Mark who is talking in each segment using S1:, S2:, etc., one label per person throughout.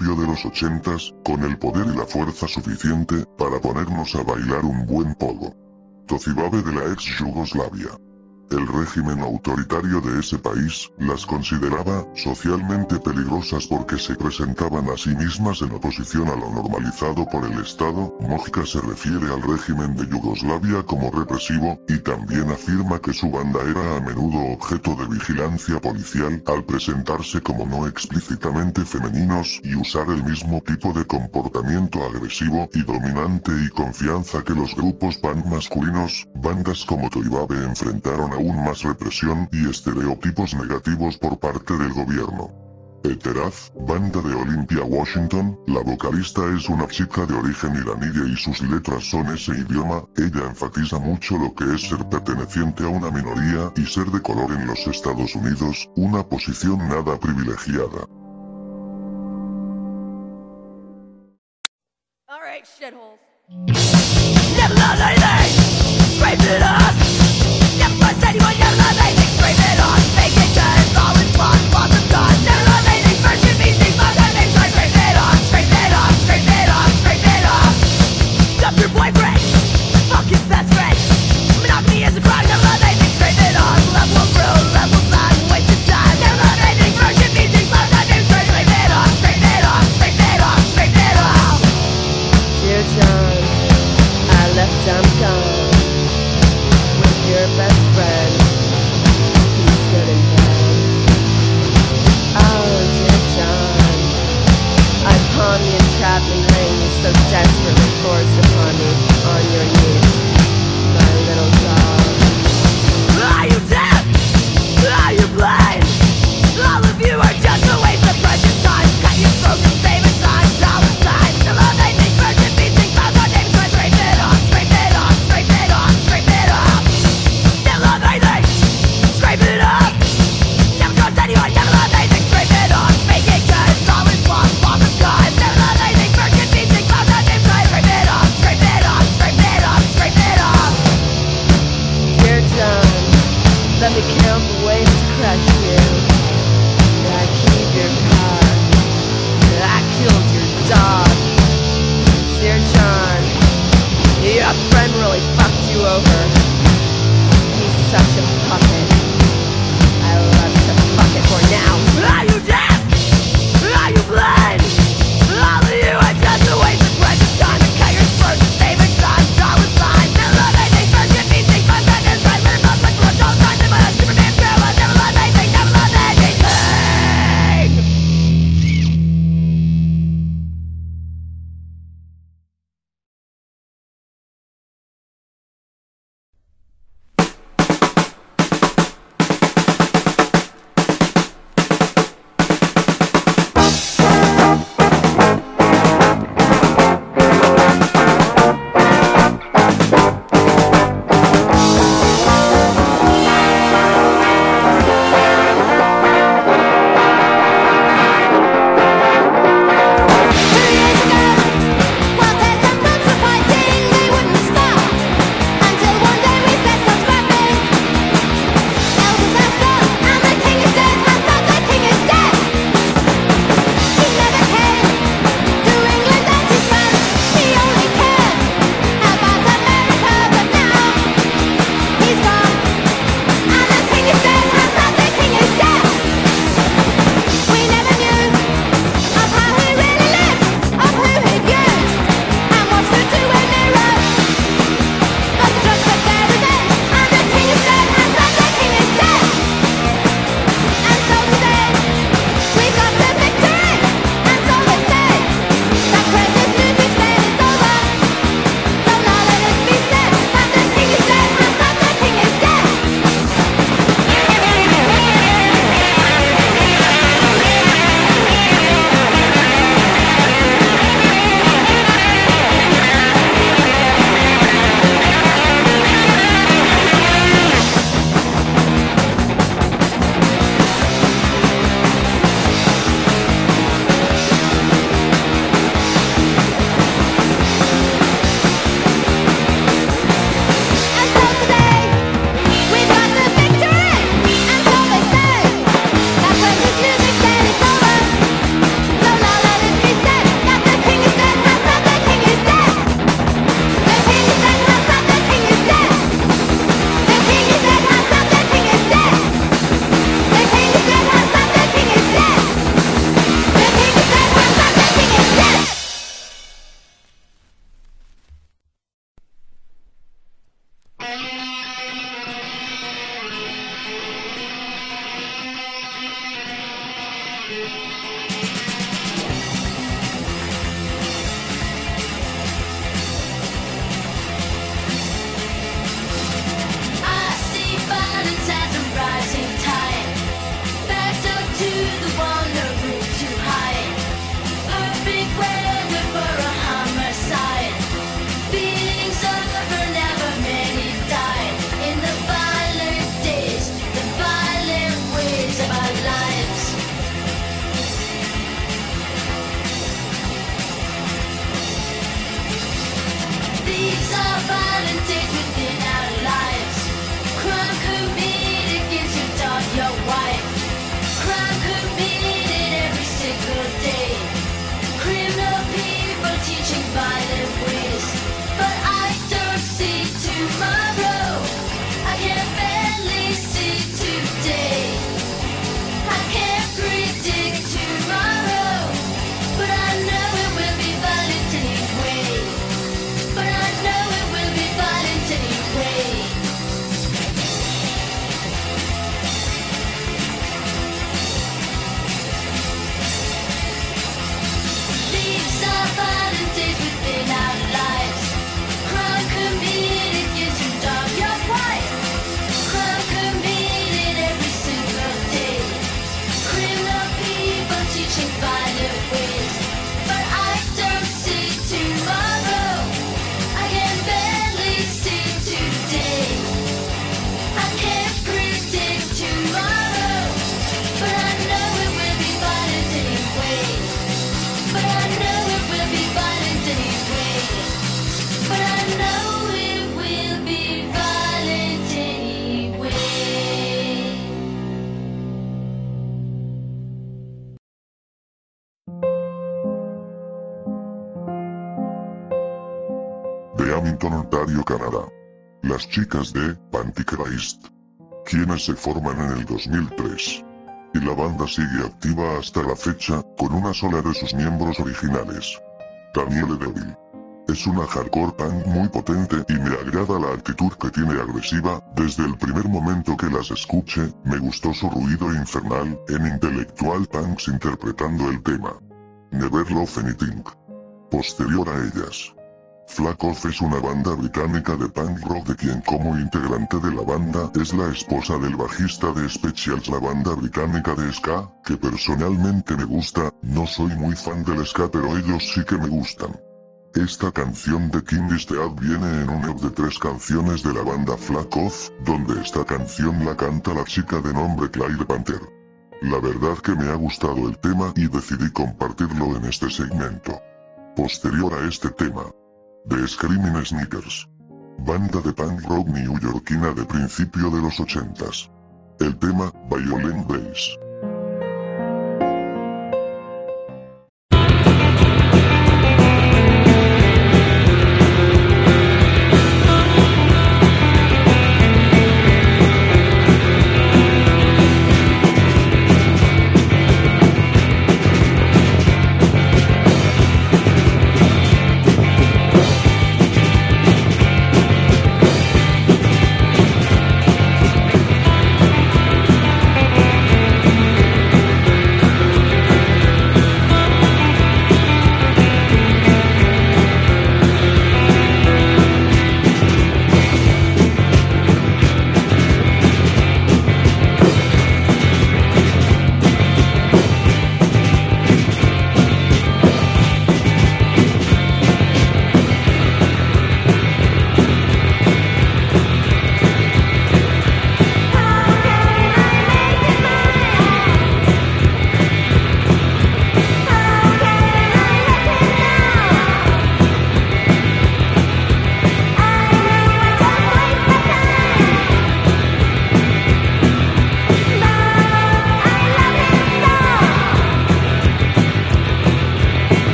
S1: de los ochentas, con el poder y la fuerza suficiente, para ponernos a bailar un buen pogo. Tocibabe de la ex Yugoslavia. El régimen autoritario de ese país, las consideraba, socialmente peligrosas porque se presentaban a sí mismas en oposición a lo normalizado por el Estado, Mojka se refiere al régimen de Yugoslavia como represivo, y también afirma que su banda era a menudo objeto de vigilancia policial al presentarse como no explícitamente femeninos y usar el mismo tipo de comportamiento agresivo y dominante y confianza que los grupos punk masculinos, bandas como Toibabe enfrentaron a aún más represión y estereotipos negativos por parte del gobierno. Eteraz, banda de Olympia Washington, la vocalista es una chica de origen iraní y sus letras son ese idioma, ella enfatiza mucho lo que es ser perteneciente a una minoría y ser de color en los Estados Unidos, una posición nada privilegiada. Chicas de Pantychrist, quienes se forman en el 2003. Y la banda sigue activa hasta la fecha, con una sola de sus miembros originales. Danielle Devil. Es una hardcore punk muy potente y me agrada la actitud que tiene agresiva, desde el primer momento que las escuché, me gustó su ruido infernal, en Intellectual Punks interpretando el tema. Never Love Anything. Posterior a ellas. Flack Off es una banda británica de punk rock de quien como integrante de la banda es la esposa del bajista de Specials la banda británica de ska, que personalmente me gusta, no soy muy fan del ska pero ellos sí que me gustan. Esta canción de King Eastwood viene en un EP de tres canciones de la banda Flack Off, donde esta canción la canta la chica de nombre Claire Panther. La verdad que me ha gustado el tema y decidí compartirlo en este segmento. Posterior a este tema, The Screaming Sneakers. Banda de punk rock newyorkina de principio de los ochentas. El tema, Violent Bass.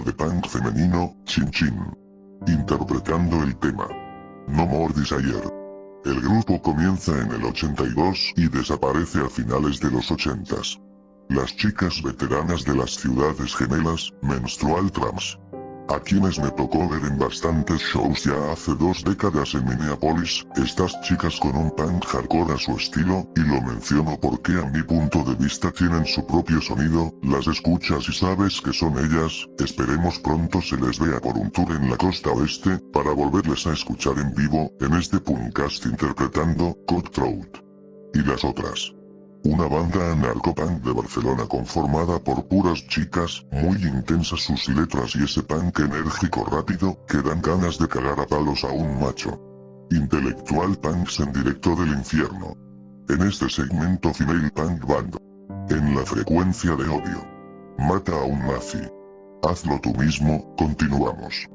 S1: De punk femenino, Chin Chin. Interpretando el tema No More Desire. El grupo comienza en el 82 y desaparece a finales de los 80s. Las chicas veteranas de las ciudades gemelas, Menstrual Trams. A quienes me tocó ver en bastantes shows ya hace dos décadas en Minneapolis, estas chicas con un punk hardcore a su estilo, y lo menciono porque a mi punto de vista tienen su propio sonido, las escuchas y sabes que son ellas, esperemos pronto se les vea por un tour en la costa oeste, para volverles a escuchar en vivo, en este punkcast interpretando, Cutthroat. Y las otras. Una banda anarcopunk de Barcelona conformada por puras chicas, muy intensas sus letras y ese punk enérgico rápido, que dan ganas de cagar a palos a un macho. Intelectual punks en directo del infierno. En este segmento Female Punk Band. En la frecuencia de odio. Mata a un nazi. Hazlo tú mismo, continuamos.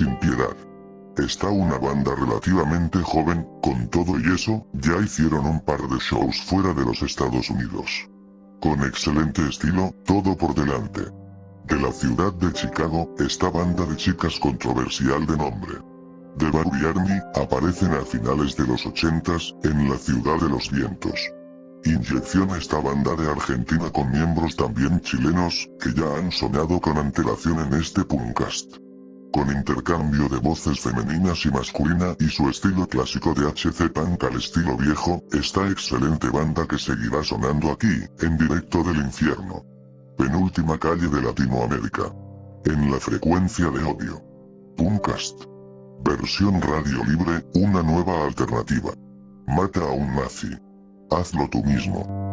S2: Sin piedad.
S1: Está una banda relativamente joven, con todo y eso, ya hicieron un par de shows fuera de los Estados Unidos. Con excelente estilo, todo por delante. De la ciudad de Chicago, esta banda de chicas controversial de nombre. The Bowery Army, aparecen a finales de los 80s, en la ciudad de los vientos. Inyección esta banda de Argentina con miembros también chilenos, que ya han sonado con antelación en este Punkast. Con intercambio de voces femeninas y masculina y su estilo clásico de HC Punk al estilo viejo, esta excelente banda que seguirá sonando aquí, en directo del infierno. Penúltima calle de Latinoamérica. En la frecuencia de odio. Punkast. Versión radio libre, una nueva alternativa. Mata a un nazi. Hazlo tú mismo.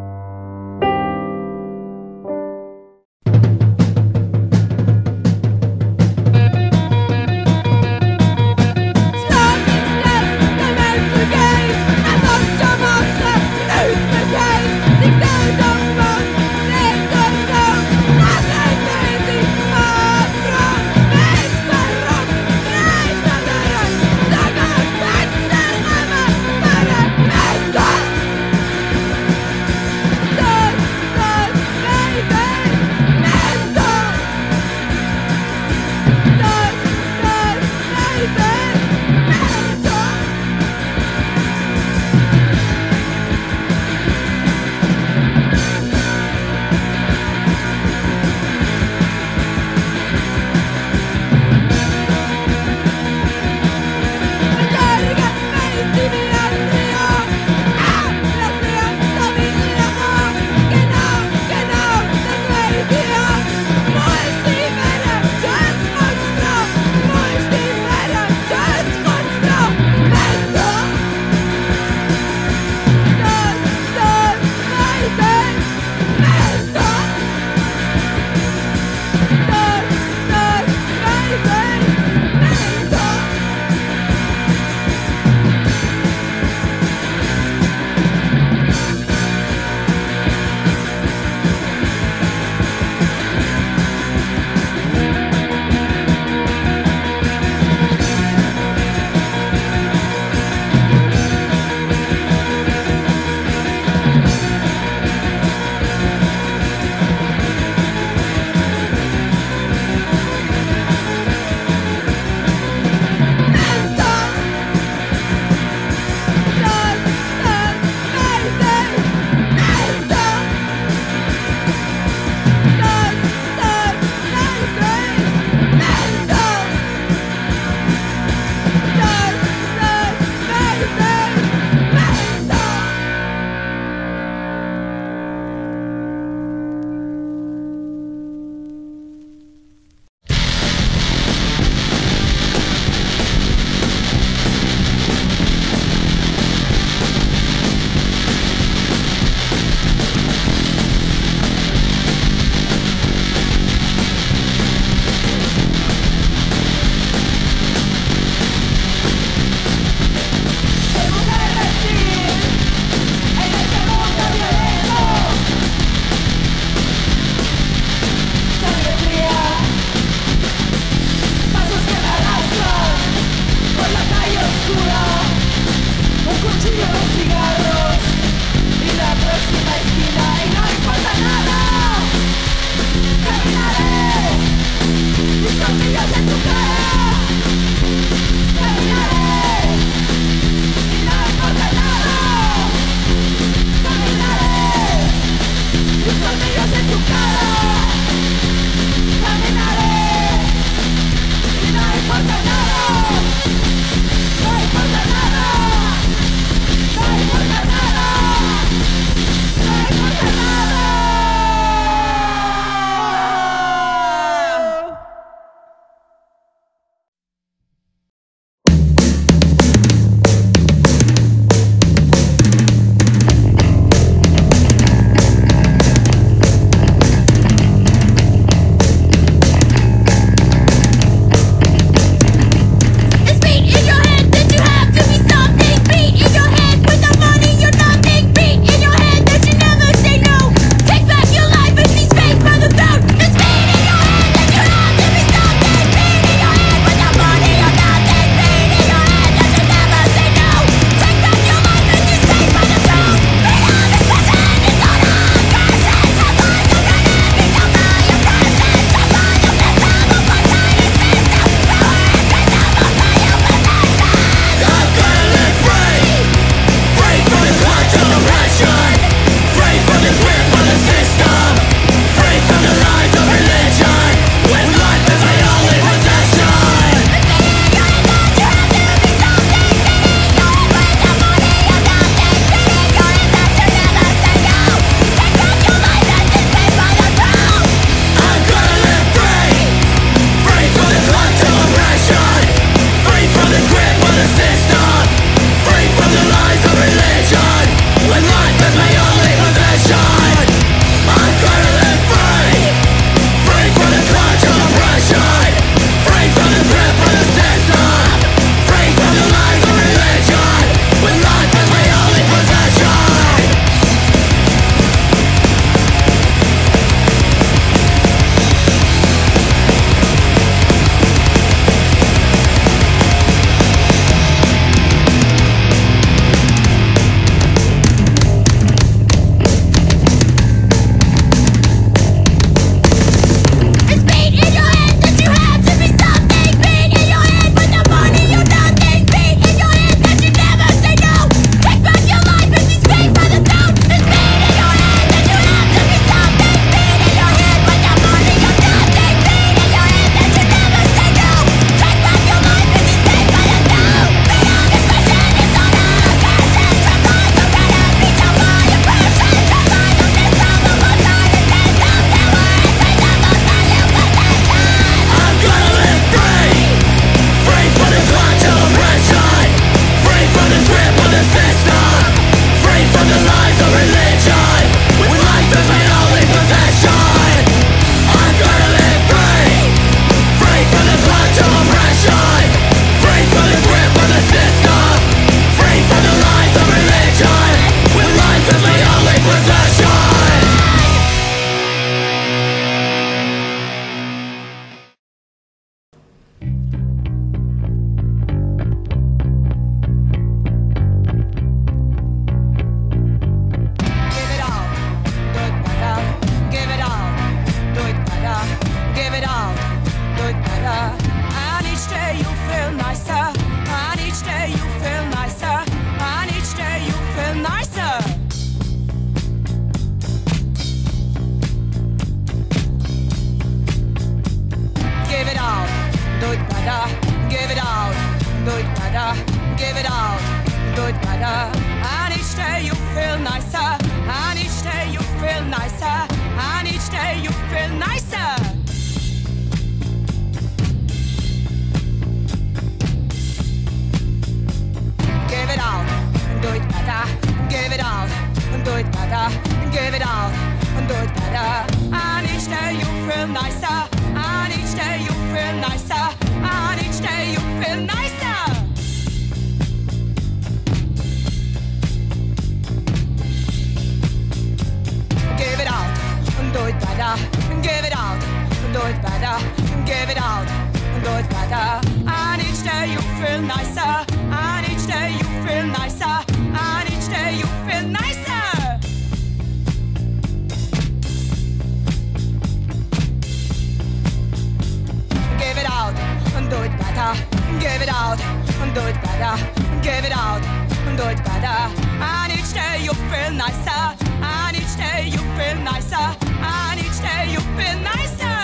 S3: Do it better. Give it out and do it better. And each day you feel nicer. And each day you feel nicer. And each day you feel nicer.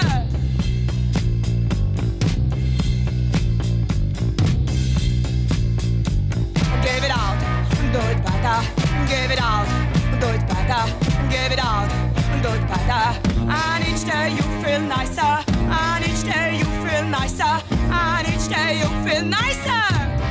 S3: Give it out and do it better. Give it out and do it better. Give it out and do it better. And each day you feel nicer. And each day you feel nicer each day you'll feel nicer.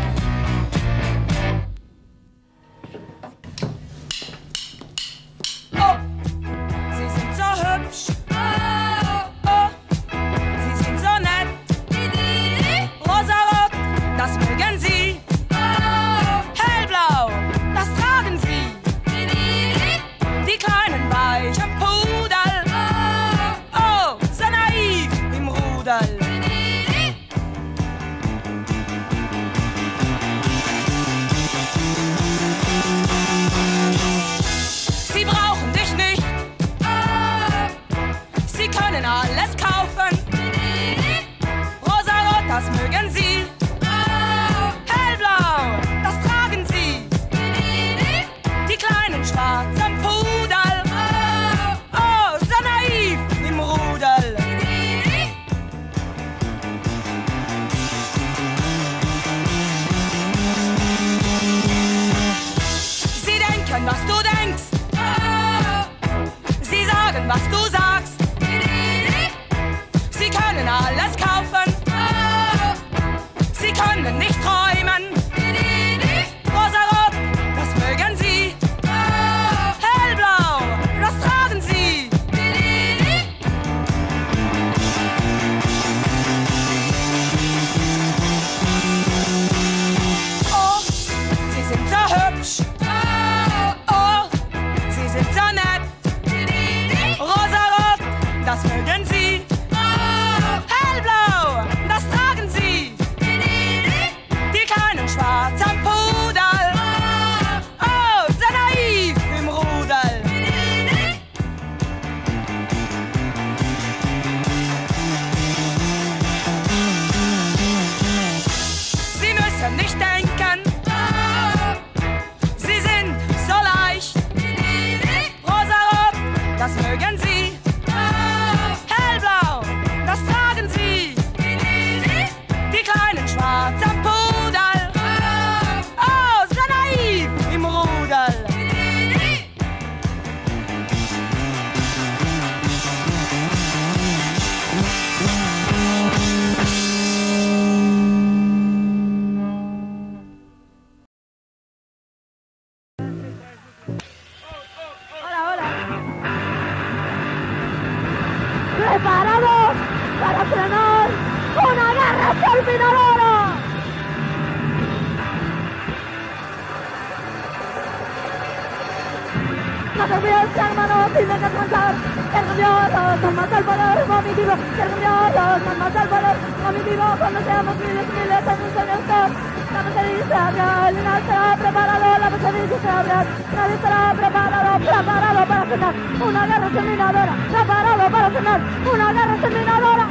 S4: No te olvides, hermano, tienes que alcanzar el grandioso, más el poder vomitivo, el grandioso, más el poder vomitivo, cuando seamos miles miles en un solo stop. La materia se abre, el nadie estará preparado, la materia se abre, nadie estará preparado, preparado para frenar una guerra exterminadora, preparado para frenar una guerra exterminadora.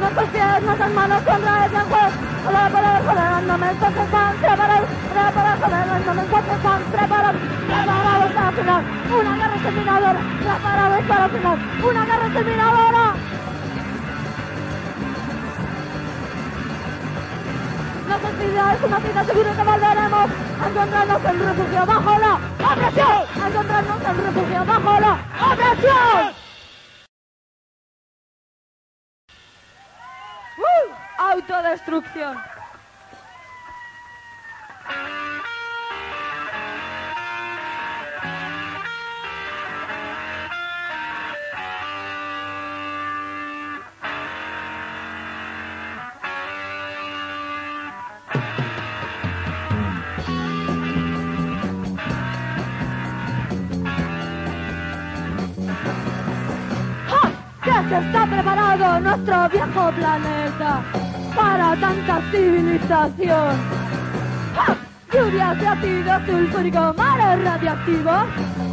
S4: Nuestros pies, nuestras manos contra ese juez. Preparados. Para frenar una guerra exterminadora. Preparados para frenar una guerra exterminadora. nuestras vidas, una vida seguro que volveremos a encontrarnos en refugio bajo la opresión, a encontrarnos en refugio bajo la opresión. ¡Uh! Autodestrucción. Que está preparado nuestro viejo planeta para tanta civilización. ¡Ja! Lluvias de ácido sulfúrico, mares radiactivos,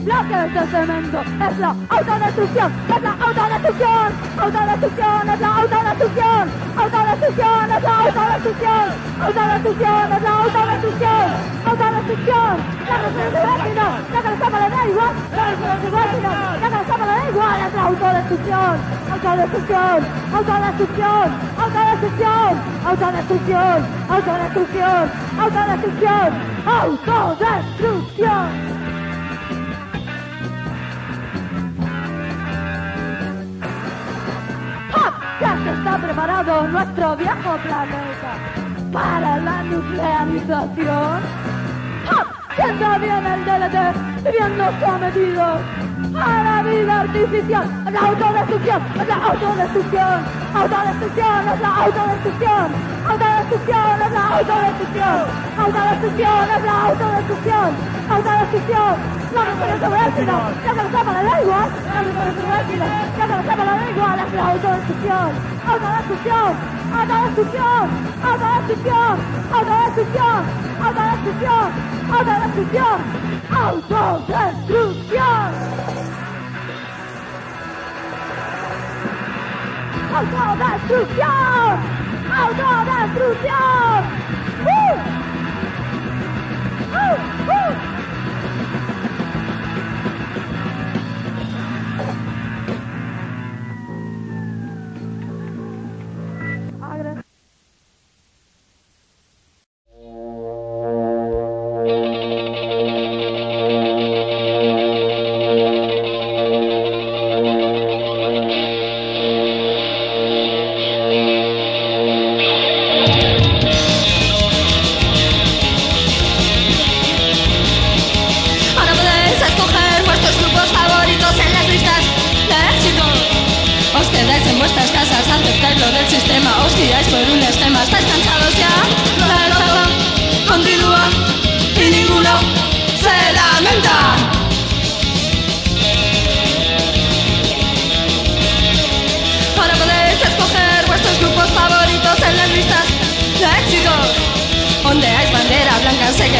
S4: bloques de cemento, es la autodestrucción, es la autodestrucción, autodestrucción, es la autodestrucción, autodestrucción, es la autodestrucción, autodestrucción, es la autodestrucción, autodestrucción, la resurrección, ya que la le da igual, la resurrección, ya que la le da igual, es la autodestrucción, autodestrucción, autodestrucción, autodestrucción, autodestrucción, autodestrucción, autodestrucción, autodestrucción. Está preparado nuestro viejo planeta para la nuclearización. ¡Ja! Sienta bien el DLT, viviendo sometidos a la vida artificial. Es la autodestrucción, es la autodestrucción, autodestrucción, es la autodestrucción, autodestrucción, es la autodestrucción, autodestrucción, es la autodestrucción, autodestrucción. No me el sino, ya que lo sepa le da igual, no me el sino, ya que lo sepa le da igual, es la autodestrucción, autodestrucción, autodestrucción, autodestrucción, autodestrucción, autodestrucción, autodestrucción, autodestrucción. ¡Autodestrucción! ¡Autodestrucción! ¡Uh! ¡Uh! ¡Uh!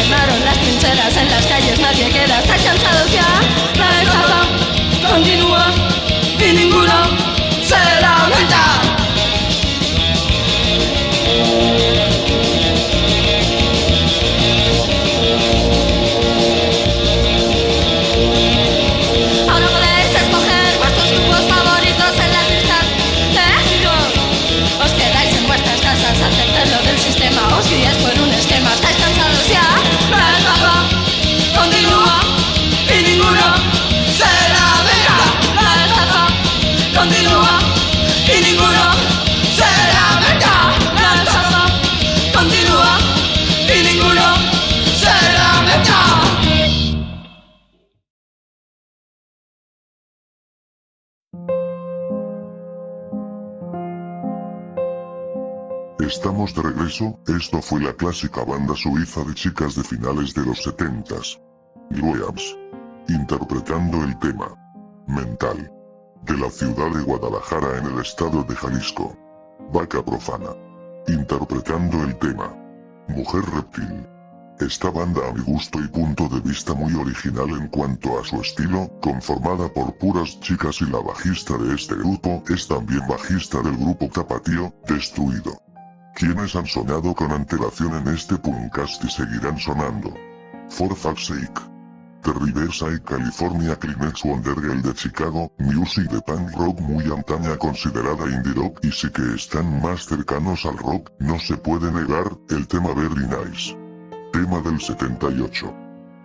S2: Quemaron las trincheras en las calles, nadie queda. ¿Estáis cansados ya? La estafa continúa
S1: esto fue la clásica banda suiza de chicas de finales de los 70s. Grueams. Interpretando el tema mental de la ciudad de Guadalajara en el estado de Jalisco. Vaca profana. Interpretando el tema Mujer reptil. Esta banda a mi gusto y punto de vista muy original en cuanto a su estilo, conformada por puras chicas y la bajista de este grupo es también bajista del grupo Tapatío, Destruido. Quienes han sonado con antelación en este podcast y seguirán sonando. For fuck's sake. The Riverside California Kleenex Wonder Girl de Chicago, music de punk rock muy antaña considerada indie rock y sí que están más cercanos al rock, no se puede negar, el tema Very Nice. Tema del 78.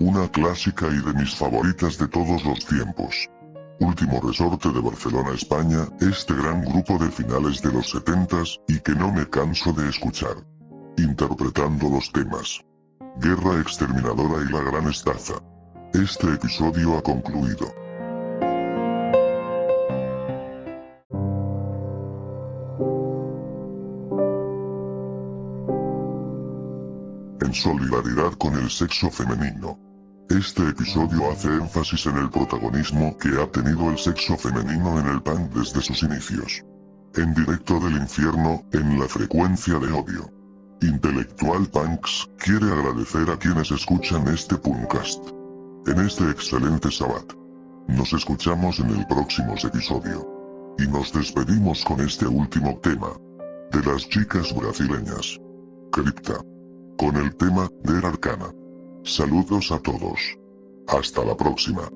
S1: Una clásica y de mis favoritas de todos los tiempos. Último resorte de Barcelona, España, este gran grupo de finales de los 70s, y que no me canso de escuchar. Interpretando los temas. Guerra exterminadora y la gran estafa. Este episodio ha concluido. En solidaridad con el sexo femenino. Este episodio hace énfasis en el protagonismo que ha tenido el sexo femenino en el punk desde sus inicios. En directo del infierno, en la frecuencia de odio. Intelectual Punks quiere agradecer a quienes escuchan este podcast. En este excelente sabbat. Nos escuchamos en el próximo episodio. Y nos despedimos con este último tema. De las chicas brasileñas. Cripta. Con el tema Der Arcana. Saludos a todos. Hasta la próxima.